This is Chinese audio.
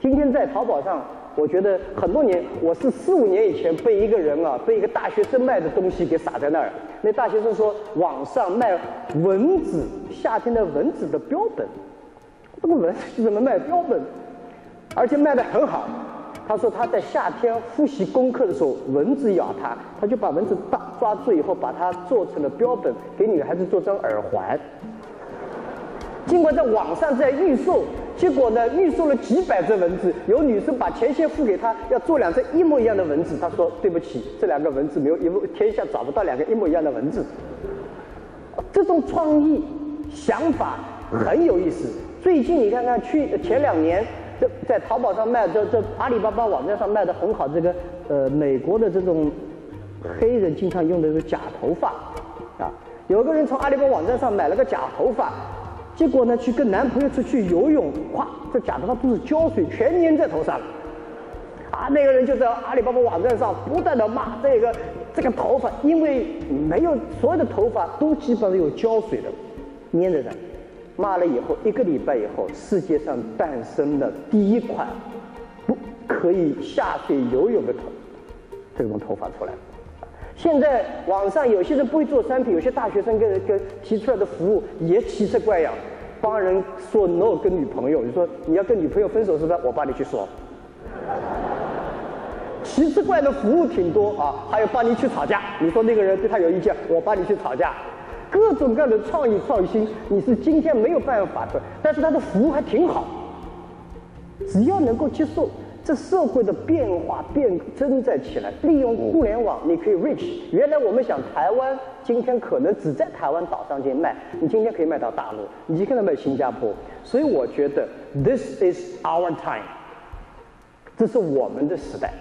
今天在淘宝上，我觉得很多年，我是四五年以前被一个人啊，被一个大学生卖的东西给撒在那儿。那大学生说网上卖蚊子，夏天的蚊子的标本，这个蚊子怎么卖标本？而且卖的很好。他说他在夏天复习功课的时候，蚊子咬他，他就把蚊子抓抓住以后，把它做成了标本，给女孩子做成耳环。尽管在网上在预售，结果呢，预售了几百只蚊子，有女生把钱先付给他，要做两只一模一样的蚊子。他说对不起，这两个蚊子没有一，天下找不到两个一模一样的蚊子。这种创意想法很有意思。最近你看看，去前两年。这在淘宝上卖，这这阿里巴巴网站上卖的很好。这个呃，美国的这种黑人经常用的是假头发啊。有个人从阿里巴巴网站上买了个假头发，结果呢，去跟男朋友出去游泳，哗，这假头发都是胶水，全粘在头上。啊，那个人就在阿里巴巴网站上不断的骂这个这个头发，因为没有所有的头发都基本上有胶水的，粘在这。骂了以后，一个礼拜以后，世界上诞生了第一款不可以下水游泳的头，这种头发出来了。现在网上有些人不会做商品，有些大学生跟跟提出来的服务也奇色怪样，帮人说 no 跟女朋友，你说你要跟女朋友分手是不是？我帮你去说。奇奇怪的服务挺多啊，还有帮你去吵架，你说那个人对他有意见，我帮你去吵架。各种各样的创意创新，你是今天没有办法的，但是他的服务还挺好。只要能够接受，这社会的变化变真在起来。利用互联网，你可以 reach。原来我们想台湾，今天可能只在台湾岛上去卖，你今天可以卖到大陆，你今天可以卖新加坡。所以我觉得，this is our time，这是我们的时代。